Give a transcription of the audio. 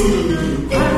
Música